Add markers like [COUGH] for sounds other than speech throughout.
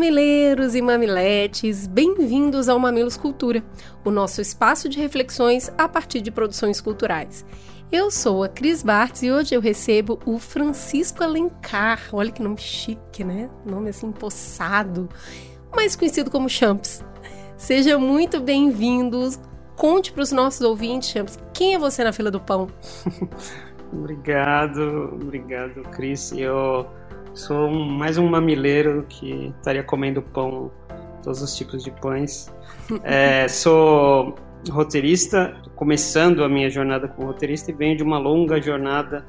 Mamileiros e mamiletes, bem-vindos ao Mamilos Cultura, o nosso espaço de reflexões a partir de produções culturais. Eu sou a Cris Bartz e hoje eu recebo o Francisco Alencar. Olha que nome chique, né? Nome assim poçado, mais conhecido como Champs. Seja muito bem-vindo. Conte para os nossos ouvintes, Champs, quem é você na fila do pão? [LAUGHS] obrigado, obrigado, Cris. Eu Sou mais um mamileiro que estaria comendo pão, todos os tipos de pães. [LAUGHS] É, sou roteirista, começando a minha jornada como roteirista e venho de uma longa jornada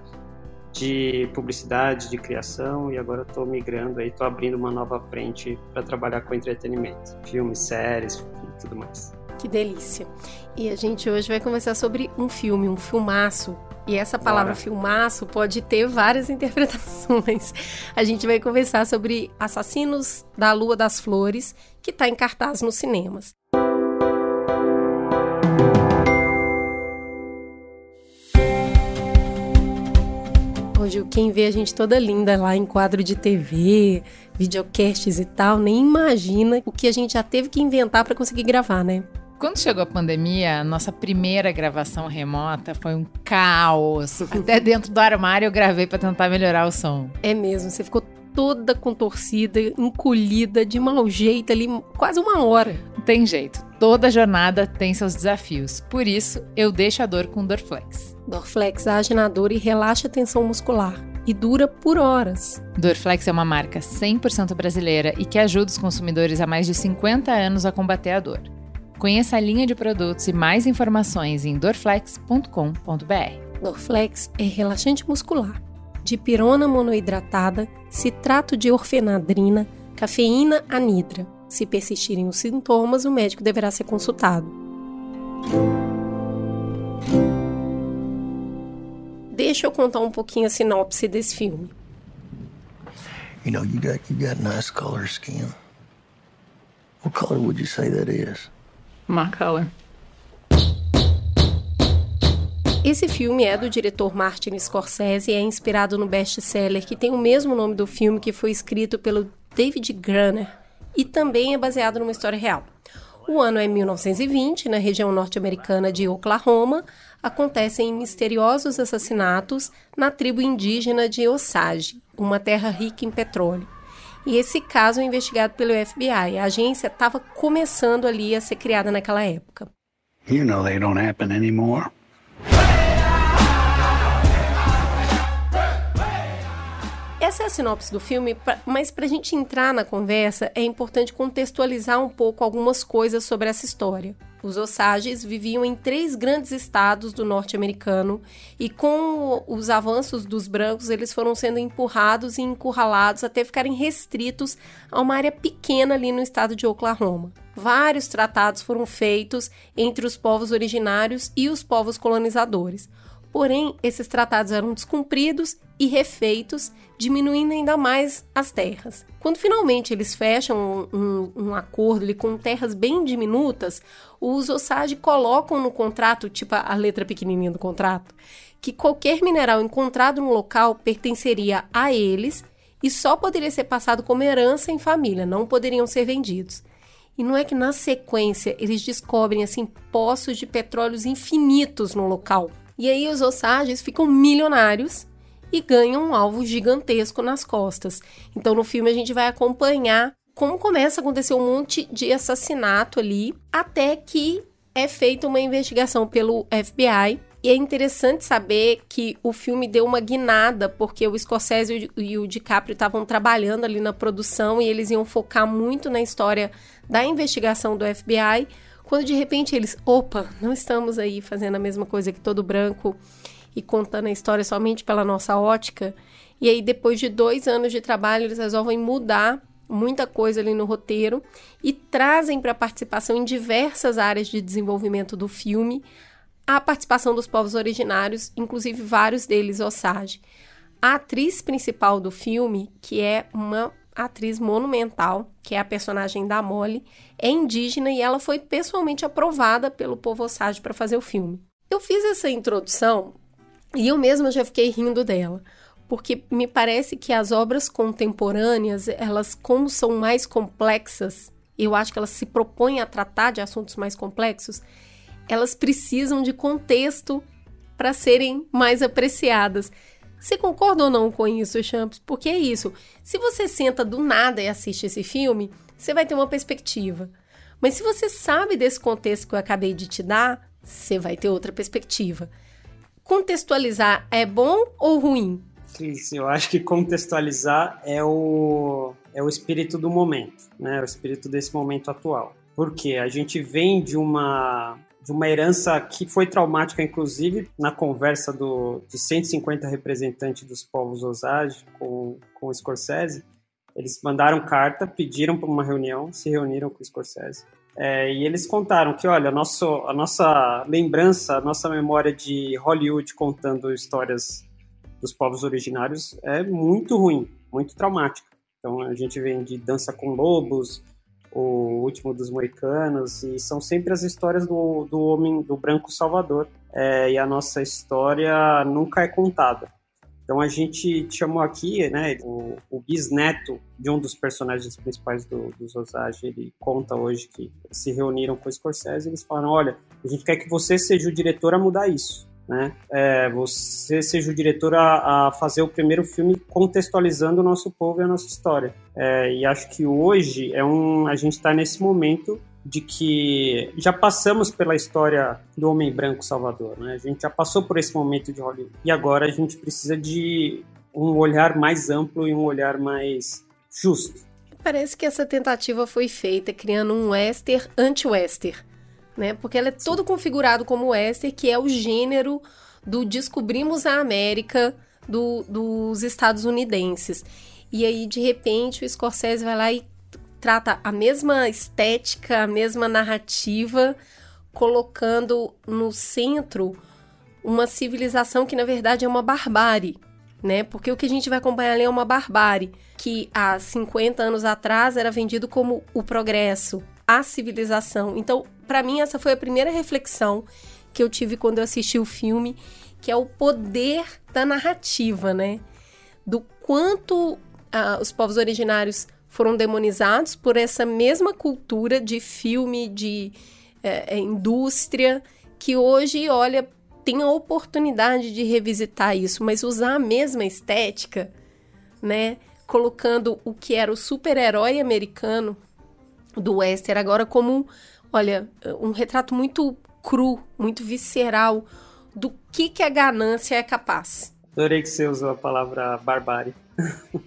de publicidade, de criação e agora estou migrando aí, estou abrindo uma nova frente para trabalhar com entretenimento, filmes, séries e tudo mais. Que delícia! E a gente hoje vai conversar sobre um filme, um filmaço e essa palavra Bora. filmaço pode ter várias [LAUGHS] interpretações. A gente vai conversar sobre Assassinos da Lua das Flores, que está em cartaz nos cinemas. Hoje, quem vê a gente toda linda lá em quadro de TV, videocasts e tal, nem imagina o que a gente já teve que inventar para conseguir gravar, né? Quando chegou a pandemia, a nossa primeira gravação remota foi um caos. [LAUGHS] Até dentro do armário eu gravei para tentar melhorar o som. É mesmo, você ficou toda contorcida, encolhida, de mau jeito ali, quase uma hora. Não tem jeito. Toda jornada tem seus desafios. Por isso, eu deixo a dor com Dorflex. Dorflex age na dor e relaxa a tensão muscular. E dura por horas. Dorflex é uma marca 100% brasileira e que ajuda os consumidores há mais de 50 anos a combater a dor. Conheça a linha de produtos e mais informações em dorflex.com.br. Dorflex é relaxante muscular, de pirona monoidratada, citrato de orfenadrina, cafeína anidra. Se persistirem os sintomas, o médico deverá ser consultado. Deixa eu contar um pouquinho a sinopse desse filme. You know, you got you got nice color skin. What color would you say that is? My color. Esse filme é do diretor Martin Scorsese e é inspirado no best-seller que tem o mesmo nome do filme que foi escrito pelo David Gruner e também é baseado numa história real. O ano é 1920, na região norte-americana de Oklahoma, acontecem misteriosos assassinatos na tribo indígena de Osage, uma terra rica em petróleo. E esse caso é investigado pelo FBI. A agência estava começando ali a ser criada naquela época. You know they don't happen anymore. Essa é a sinopse do filme, mas para a gente entrar na conversa, é importante contextualizar um pouco algumas coisas sobre essa história. Os Osages viviam em três grandes estados do norte americano e com os avanços dos brancos, eles foram sendo empurrados e encurralados até ficarem restritos a uma área pequena ali no estado de Oklahoma. Vários tratados foram feitos entre os povos originários e os povos colonizadores. Porém, esses tratados eram descumpridos e refeitos, diminuindo ainda mais as terras. Quando finalmente eles fecham um, um, um acordo ali, com terras bem diminutas, os Osage colocam no contrato, tipo a letra pequenininha do contrato, que qualquer mineral encontrado no local pertenceria a eles e só poderia ser passado como herança em família, não poderiam ser vendidos. E não é que na sequência eles descobrem assim poços de petróleos infinitos no local. E aí os Osages ficam milionários e ganham um alvo gigantesco nas costas. Então no filme a gente vai acompanhar como começa a acontecer um monte de assassinato ali, até que é feita uma investigação pelo FBI. E é interessante saber que o filme deu uma guinada, porque o Scorsese e o DiCaprio estavam trabalhando ali na produção e eles iam focar muito na história da investigação do FBI, quando de repente eles, opa, não estamos aí fazendo a mesma coisa que todo branco e contando a história somente pela nossa ótica. E aí, depois de dois anos de trabalho, eles resolvem mudar muita coisa ali no roteiro e trazem para participação em diversas áreas de desenvolvimento do filme a participação dos povos originários, inclusive vários deles Osage. A atriz principal do filme, que é uma atriz monumental, que é a personagem da Molly, é indígena e ela foi pessoalmente aprovada pelo povo Osage para fazer o filme. Eu fiz essa introdução e eu mesma já fiquei rindo dela, porque me parece que as obras contemporâneas, elas como são mais complexas, eu acho que elas se propõem a tratar de assuntos mais complexos, elas precisam de contexto para serem mais apreciadas. Você concorda ou não com isso, Champs? Porque é isso. Se você senta do nada e assiste esse filme, você vai ter uma perspectiva. Mas se você sabe desse contexto que eu acabei de te dar, você vai ter outra perspectiva. Contextualizar é bom ou ruim? Cris, eu acho que contextualizar é o, é o espírito do momento, né? O espírito desse momento atual. Porque a gente vem de uma de uma herança que foi traumática, inclusive, na conversa do, de 150 representantes dos povos Osage com, com o Scorsese. Eles mandaram carta, pediram para uma reunião, se reuniram com o Scorsese. É, e eles contaram que, olha, nosso, a nossa lembrança, a nossa memória de Hollywood contando histórias dos povos originários é muito ruim, muito traumática. Então a gente vem de Dança com Lobos, o último dos moicanos e são sempre as histórias do, do homem do branco salvador. É, e a nossa história nunca é contada. Então a gente chamou aqui né o, o bisneto de um dos personagens principais do, dos Osage. Ele conta hoje que se reuniram com o Scorsese e eles falaram olha a gente quer que você seja o diretor a mudar isso né? É, você seja o diretor a, a, fazer o primeiro filme contextualizando o nosso povo e a nossa história. É, e acho que hoje é um, a gente está nesse momento de que já passamos pela história do homem branco Salvador, né? A gente já passou por esse momento de Hollywood e agora a gente precisa de um olhar mais amplo e um olhar mais justo. Parece que essa tentativa foi feita criando um western anti-western né? Porque ela é Sim. todo configurado como western, que é o gênero do descobrimos a América do, dos estadunidenses. E aí, de repente, o Scorsese vai lá e trata a mesma estética, a mesma narrativa, colocando no centro uma civilização que, na verdade, é uma barbárie. Né? Porque o que a gente vai acompanhar ali é uma barbárie, que há 50 anos atrás era vendido como o progresso, a civilização. Então, para mim, essa foi a primeira reflexão que eu tive quando eu assisti o filme, que é o poder da narrativa, né? Do quanto ah, os povos originários foram demonizados por essa mesma cultura de filme, de é, indústria, que hoje, olha, tem a oportunidade de revisitar isso, mas usar a mesma estética, né? Colocando o que era o super-herói americano do Wester agora como olha, um retrato muito cru, muito visceral do que, que a ganância é capaz. Adorei que você usou a palavra barbárie.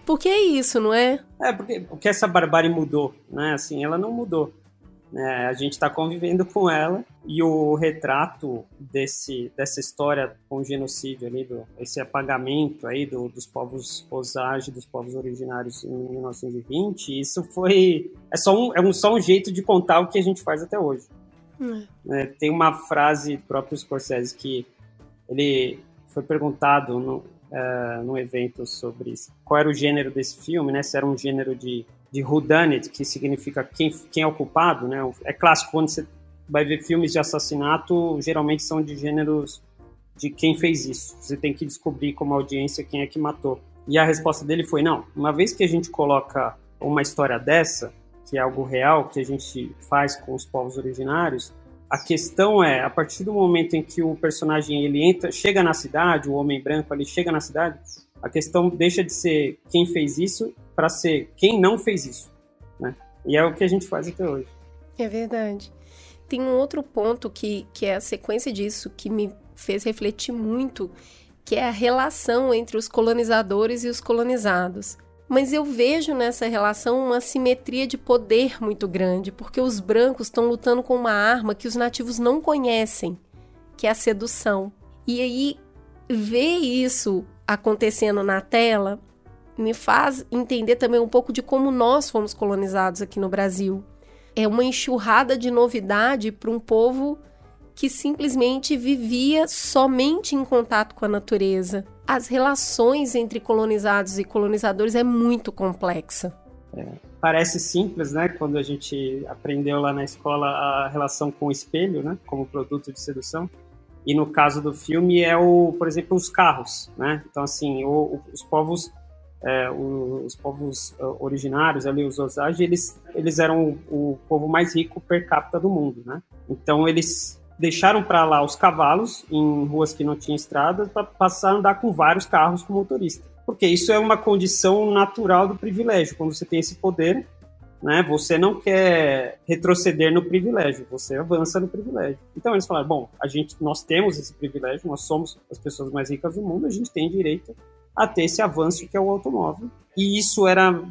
Porque é isso, não é? É, porque, porque essa barbárie mudou, né? Assim, ela não mudou. É, a gente está convivendo com ela e o retrato desse, dessa história com o genocídio ali, do, esse apagamento aí do, dos povos Osage, dos povos originários em 1920, isso foi é só um, é um, só um jeito de contar o que a gente faz até hoje. Hum. É, tem uma frase do próprio Scorsese que ele foi perguntado no, uh, no evento sobre qual era o gênero desse filme, né? Se era um gênero de de whodunit, que significa quem, quem é o culpado, né? É clássico quando você vai ver filmes de assassinato, geralmente são de gêneros de quem fez isso. Você tem que descobrir como audiência quem é que matou. E a resposta dele foi: não, uma vez que a gente coloca uma história dessa, que é algo real, que a gente faz com os povos originários, a questão é, a partir do momento em que o personagem ele entra, chega na cidade, o homem branco ali chega na cidade, a questão deixa de ser quem fez isso para ser quem não fez isso. Né? E é o que a gente faz até hoje. É verdade. Tem um outro ponto que, que é a sequência disso que me fez refletir muito, que é a relação entre os colonizadores e os colonizados. Mas eu vejo nessa relação uma simetria de poder muito grande, porque os brancos estão lutando com uma arma que os nativos não conhecem, que é a sedução. E aí, ver isso acontecendo na tela me faz entender também um pouco de como nós fomos colonizados aqui no Brasil. É uma enxurrada de novidade para um povo que simplesmente vivia somente em contato com a natureza. As relações entre colonizados e colonizadores é muito complexa. É, parece simples, né? Quando a gente aprendeu lá na escola a relação com o espelho, né? Como produto de sedução. E no caso do filme é o, por exemplo, os carros, né? Então assim, o, os povos é, os povos é, originários ali, os Osage, eles, eles eram o, o povo mais rico per capita do mundo, né? Então eles deixaram para lá os cavalos em ruas que não tinham estrada para passar a andar com vários carros com motorista. Porque isso é uma condição natural do privilégio. Quando você tem esse poder, né, você não quer retroceder no privilégio, você avança no privilégio. Então eles falaram, bom, a gente, nós temos esse privilégio, nós somos as pessoas mais ricas do mundo, a gente tem direito a ter esse avanço que é o automóvel. E isso era,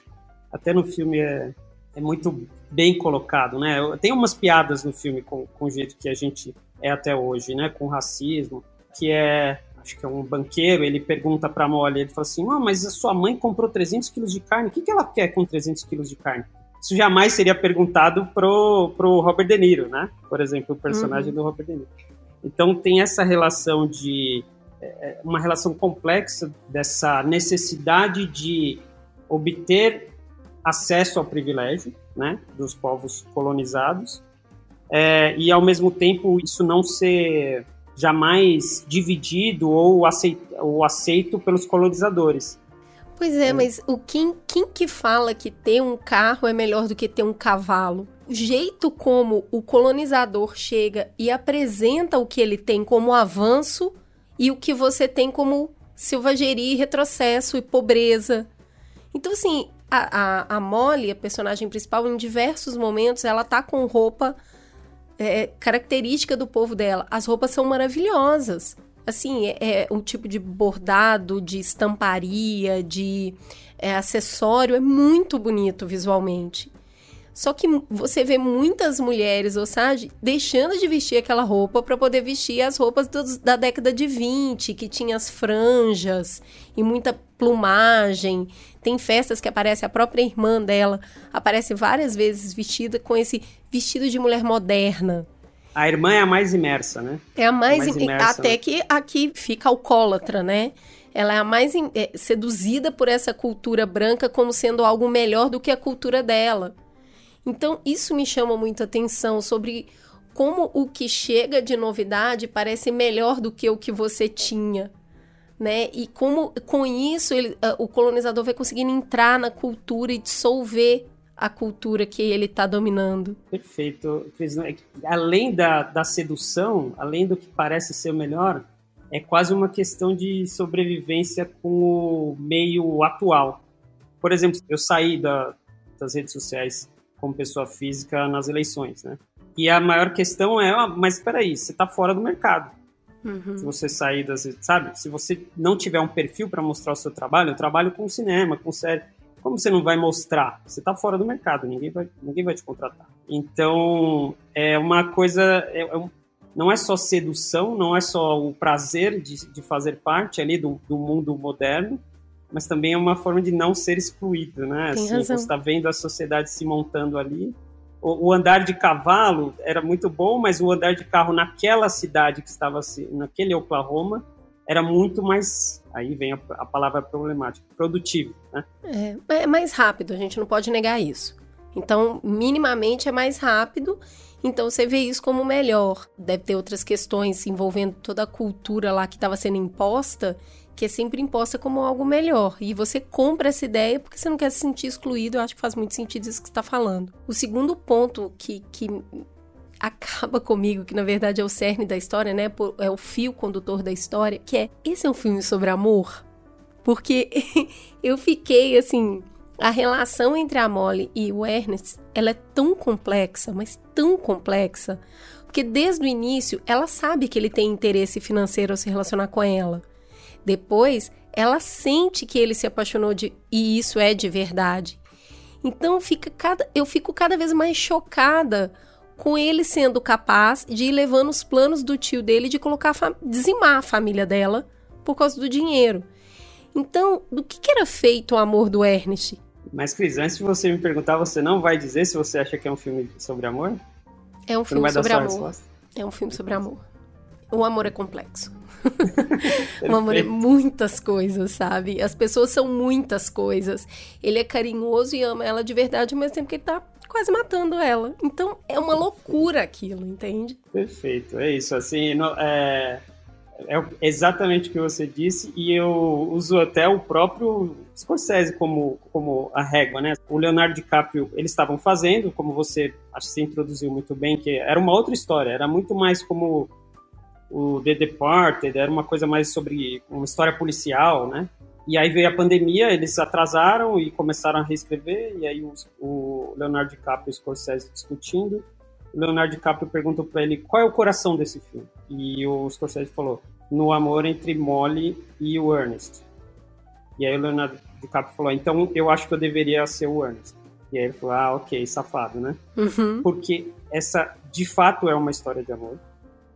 [LAUGHS] até no filme é, é muito bem colocado, né? Tem umas piadas no filme com, com o jeito que a gente é até hoje, né? Com racismo, que é acho que é um banqueiro, ele pergunta para a Molly, ele fala assim, ah, mas a sua mãe comprou 300 quilos de carne, o que, que ela quer com 300 quilos de carne? Isso jamais seria perguntado pro, pro Robert De Niro, né? Por exemplo, o personagem uhum. do Robert De Niro. Então tem essa relação de é, é, uma relação complexa dessa necessidade de obter acesso ao privilégio, né, dos povos colonizados, é, e ao mesmo tempo isso não ser jamais dividido ou aceito, ou aceito pelos colonizadores. Pois é, mas o quem, quem que fala que ter um carro é melhor do que ter um cavalo? O jeito como o colonizador chega e apresenta o que ele tem como avanço e o que você tem como selvageria, retrocesso e pobreza. Então, assim, a, a, a Molly, a personagem principal, em diversos momentos, ela tá com roupa é, característica do povo dela. As roupas são maravilhosas. Assim, é, é um tipo de bordado, de estamparia, de é, acessório, é muito bonito visualmente. Só que você vê muitas mulheres, seja, deixando de vestir aquela roupa para poder vestir as roupas do, da década de 20, que tinha as franjas e muita plumagem. Tem festas que aparece a própria irmã dela, aparece várias vezes vestida com esse vestido de mulher moderna. A irmã é a mais imersa, né? É a mais, a mais imersa, até né? que aqui fica alcoólatra, né? Ela é a mais é, seduzida por essa cultura branca como sendo algo melhor do que a cultura dela. Então, isso me chama muito atenção sobre como o que chega de novidade parece melhor do que o que você tinha. Né? E como com isso ele, uh, o colonizador vai conseguindo entrar na cultura e dissolver a cultura que ele está dominando. Perfeito, Cris. É além da, da sedução, além do que parece ser o melhor, é quase uma questão de sobrevivência com o meio atual. Por exemplo, eu saí da, das redes sociais como pessoa física nas eleições, né? E a maior questão é, ah, mas espera aí, você está fora do mercado. Uhum. Se você sair das, sabe? Se você não tiver um perfil para mostrar o seu trabalho, eu trabalho com cinema, com série. Como você não vai mostrar? Você está fora do mercado, ninguém vai, ninguém vai te contratar. Então, é uma coisa, é, é não é só sedução, não é só o prazer de, de fazer parte ali do, do mundo moderno, mas também é uma forma de não ser excluído, né? Tem assim, razão. você está vendo a sociedade se montando ali. O, o, andar de cavalo era muito bom, mas o andar de carro naquela cidade que estava naquele Oklahoma era muito mais aí vem a, a palavra problemática produtivo, né? É, é mais rápido, a gente não pode negar isso. Então, minimamente é mais rápido. Então você vê isso como melhor. Deve ter outras questões envolvendo toda a cultura lá que estava sendo imposta que é sempre imposta como algo melhor. E você compra essa ideia porque você não quer se sentir excluído. Eu acho que faz muito sentido isso que você está falando. O segundo ponto que, que [LAUGHS] acaba comigo, que na verdade é o cerne da história, né? É o fio condutor da história, que é: esse é um filme sobre amor? Porque [LAUGHS] eu fiquei assim. A relação entre a Molly e o Ernest, ela é tão complexa, mas tão complexa, porque desde o início ela sabe que ele tem interesse financeiro ao se relacionar com ela. Depois, ela sente que ele se apaixonou de e isso é de verdade. Então fica cada, eu fico cada vez mais chocada com ele sendo capaz de ir levando os planos do tio dele de colocar dizimar a família dela por causa do dinheiro. Então, do que, que era feito o amor do Ernest? Mas, Cris, antes de você me perguntar, você não vai dizer se você acha que é um filme sobre amor? É um filme sobre amor. É um filme sobre amor. O amor é complexo. É muitas coisas, sabe? As pessoas são muitas coisas. Ele é carinhoso e ama ela de verdade, ao mesmo tempo que ele tá quase matando ela. Então é uma loucura aquilo, entende? Perfeito, é isso. Assim, no, é, é exatamente o que você disse, e eu uso até o próprio Scorsese como, como a régua, né? O Leonardo DiCaprio, eles estavam fazendo, como você acho que você introduziu muito bem, que era uma outra história, era muito mais como o The Departed, era uma coisa mais sobre uma história policial, né? E aí veio a pandemia, eles atrasaram e começaram a reescrever, e aí o, o Leonardo DiCaprio e o Scorsese discutindo. O Leonardo DiCaprio perguntou para ele qual é o coração desse filme. E o Scorsese falou: no amor entre Molly e o Ernest. E aí o Leonardo DiCaprio falou: então eu acho que eu deveria ser o Ernest. E aí ele falou: ah, ok, safado, né? Uhum. Porque essa, de fato, é uma história de amor,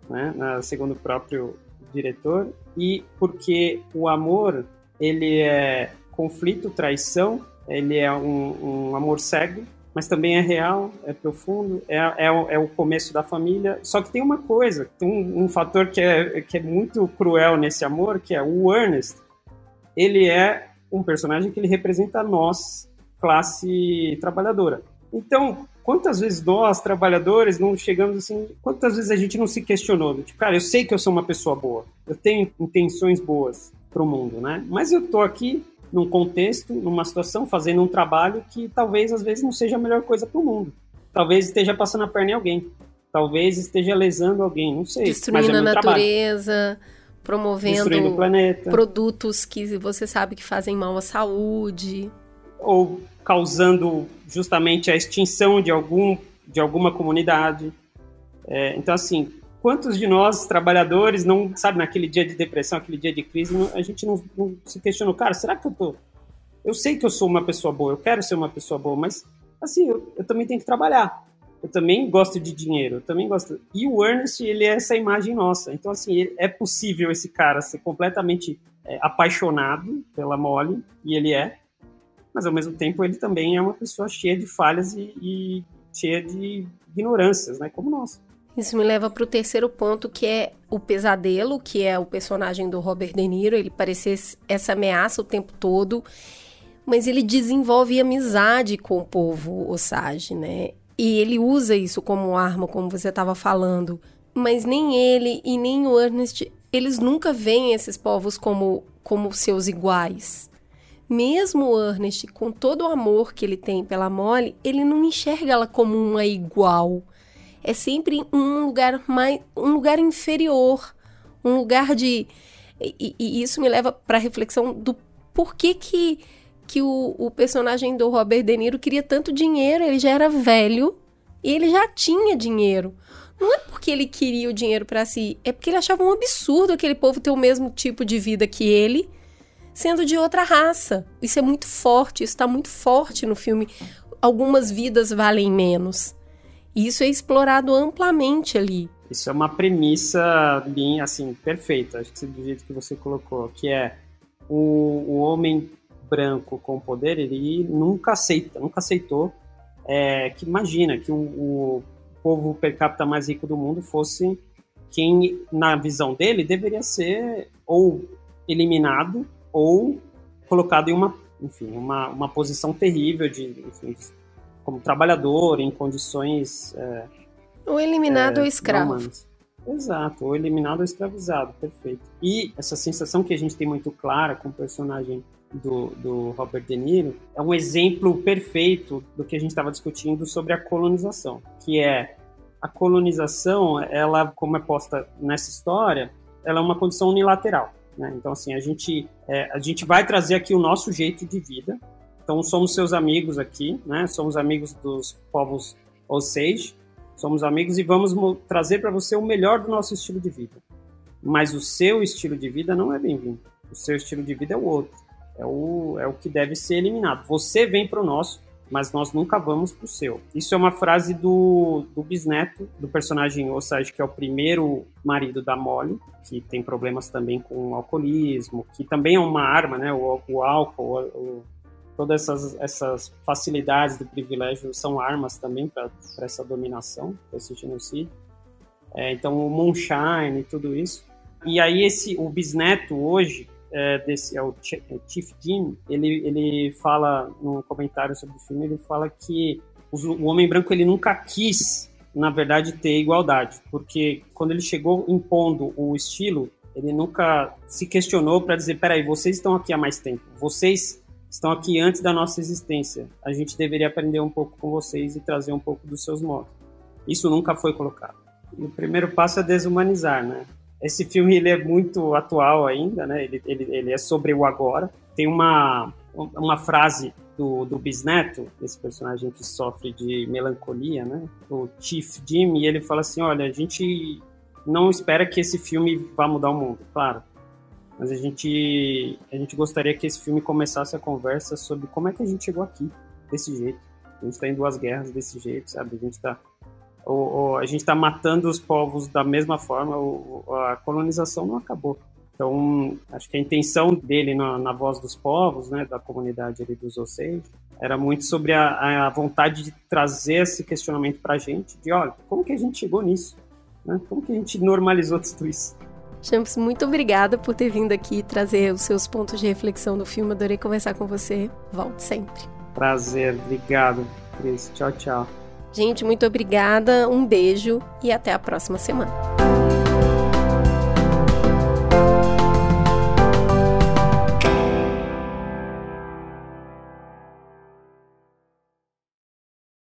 né? Segundo o próprio diretor. E porque o amor, ele é conflito, traição, ele é um, um amor cego, mas também é real, é profundo, é, é, é, o começo da família. Só que tem uma coisa, tem um, um, fator que é, que é muito cruel nesse amor, que é o Ernest. Ele é um personagem que ele representa nós, classe trabalhadora. Então, quantas vezes nós, trabalhadores, não chegamos assim, quantas vezes a gente não se questionou? Tipo, cara, eu sei que eu sou uma pessoa boa, eu tenho intenções boas para o mundo, né? Mas eu tô aqui num contexto, numa situação, fazendo um trabalho que talvez às vezes não seja a melhor coisa para o mundo. Talvez esteja passando a perna em alguém. Talvez esteja lesando alguém, não sei. Destruindo é a natureza, trabalho. promovendo produtos que você sabe que fazem mal à saúde. Ou causando justamente a extinção de, algum, de alguma comunidade. É, então, assim, quantos de nós, trabalhadores, não, sabe, naquele dia de depressão, aquele dia de crise, não, a gente não, não, se questionou, cara, será que eu tô. Eu sei que eu sou uma pessoa boa, eu quero ser uma pessoa boa, mas, assim, eu, eu também tenho que trabalhar. Eu também gosto de dinheiro, eu também gosto. E o Ernest, ele é essa imagem nossa. Então, assim, é possível esse cara ser completamente é, apaixonado pela Molly, e ele é, mas ao mesmo tempo ele também é uma pessoa cheia de falhas e, e cheia de ignorâncias, né, como nós. Isso me leva para o terceiro ponto, que é o pesadelo, que é o personagem do Robert De Niro. Ele parecer essa ameaça o tempo todo, mas ele desenvolve amizade com o povo Osage, né? E ele usa isso como arma, como você estava falando. Mas nem ele e nem o Ernest, eles nunca veem esses povos como, como seus iguais. Mesmo o Ernest, com todo o amor que ele tem pela Molly, ele não enxerga ela como uma igual é sempre um lugar mais um lugar inferior, um lugar de e, e isso me leva para a reflexão do porquê que que o, o personagem do Robert De Niro queria tanto dinheiro, ele já era velho e ele já tinha dinheiro. Não é porque ele queria o dinheiro para si, é porque ele achava um absurdo aquele povo ter o mesmo tipo de vida que ele, sendo de outra raça. Isso é muito forte, isso está muito forte no filme. Algumas vidas valem menos. E isso é explorado amplamente ali. Isso é uma premissa bem, assim, perfeita, acho que do jeito que você colocou, que é o, o homem branco com poder, ele nunca aceita, nunca aceitou é, que imagina que o, o povo per capita mais rico do mundo fosse quem, na visão dele, deveria ser ou eliminado ou colocado em uma, enfim, uma, uma posição terrível de, enfim, como trabalhador, em condições. É, ou eliminado é, ou escravo. Exato, ou eliminado ou escravizado, perfeito. E essa sensação que a gente tem muito clara com o personagem do, do Robert De Niro é um exemplo perfeito do que a gente estava discutindo sobre a colonização, que é a colonização, ela, como é posta nessa história, ela é uma condição unilateral. Né? Então, assim, a gente, é, a gente vai trazer aqui o nosso jeito de vida, então somos seus amigos aqui, né? Somos amigos dos povos Osage, somos amigos e vamos trazer para você o melhor do nosso estilo de vida. Mas o seu estilo de vida não é bem-vindo. O seu estilo de vida é o outro. É o, é o que deve ser eliminado. Você vem para o nosso mas nós nunca vamos pro seu. Isso é uma frase do, do bisneto, do personagem Osage, que é o primeiro marido da Molly, que tem problemas também com o alcoolismo, que também é uma arma, né? O, o álcool, o, todas essas, essas facilidades do privilégio são armas também para essa dominação, para esse genocídio. É, então, o moonshine e tudo isso. E aí, esse, o bisneto hoje, é, desse, é o Chief Jim, ele, ele fala, num comentário sobre o filme, ele fala que o homem branco ele nunca quis, na verdade, ter igualdade, porque quando ele chegou impondo o estilo, ele nunca se questionou para dizer, peraí, vocês estão aqui há mais tempo, vocês estão aqui antes da nossa existência, a gente deveria aprender um pouco com vocês e trazer um pouco dos seus modos. Isso nunca foi colocado. E o primeiro passo é desumanizar, né? Esse filme ele é muito atual ainda, né? Ele, ele, ele é sobre o agora. Tem uma, uma frase do, do Bisneto, esse personagem que sofre de melancolia, né? O Chief Jim, e ele fala assim: olha, a gente não espera que esse filme vá mudar o mundo, claro. Mas a gente, a gente gostaria que esse filme começasse a conversa sobre como é que a gente chegou aqui, desse jeito. A gente está em duas guerras desse jeito, sabe? A gente está a gente está matando os povos da mesma forma, a colonização não acabou. Então, acho que a intenção dele na, na voz dos povos, né, da comunidade ali dos Osage, era muito sobre a, a, vontade de trazer esse questionamento para a gente, de, olha, como que a gente chegou nisso? Né? Como que a gente normalizou tudo isso? Champs, muito obrigada por ter vindo aqui trazer os seus pontos de reflexão do filme. Adorei conversar com você. Volte sempre. Prazer, obrigado, Cris. Tchau, tchau. Gente, muito obrigada, um beijo e até a próxima semana.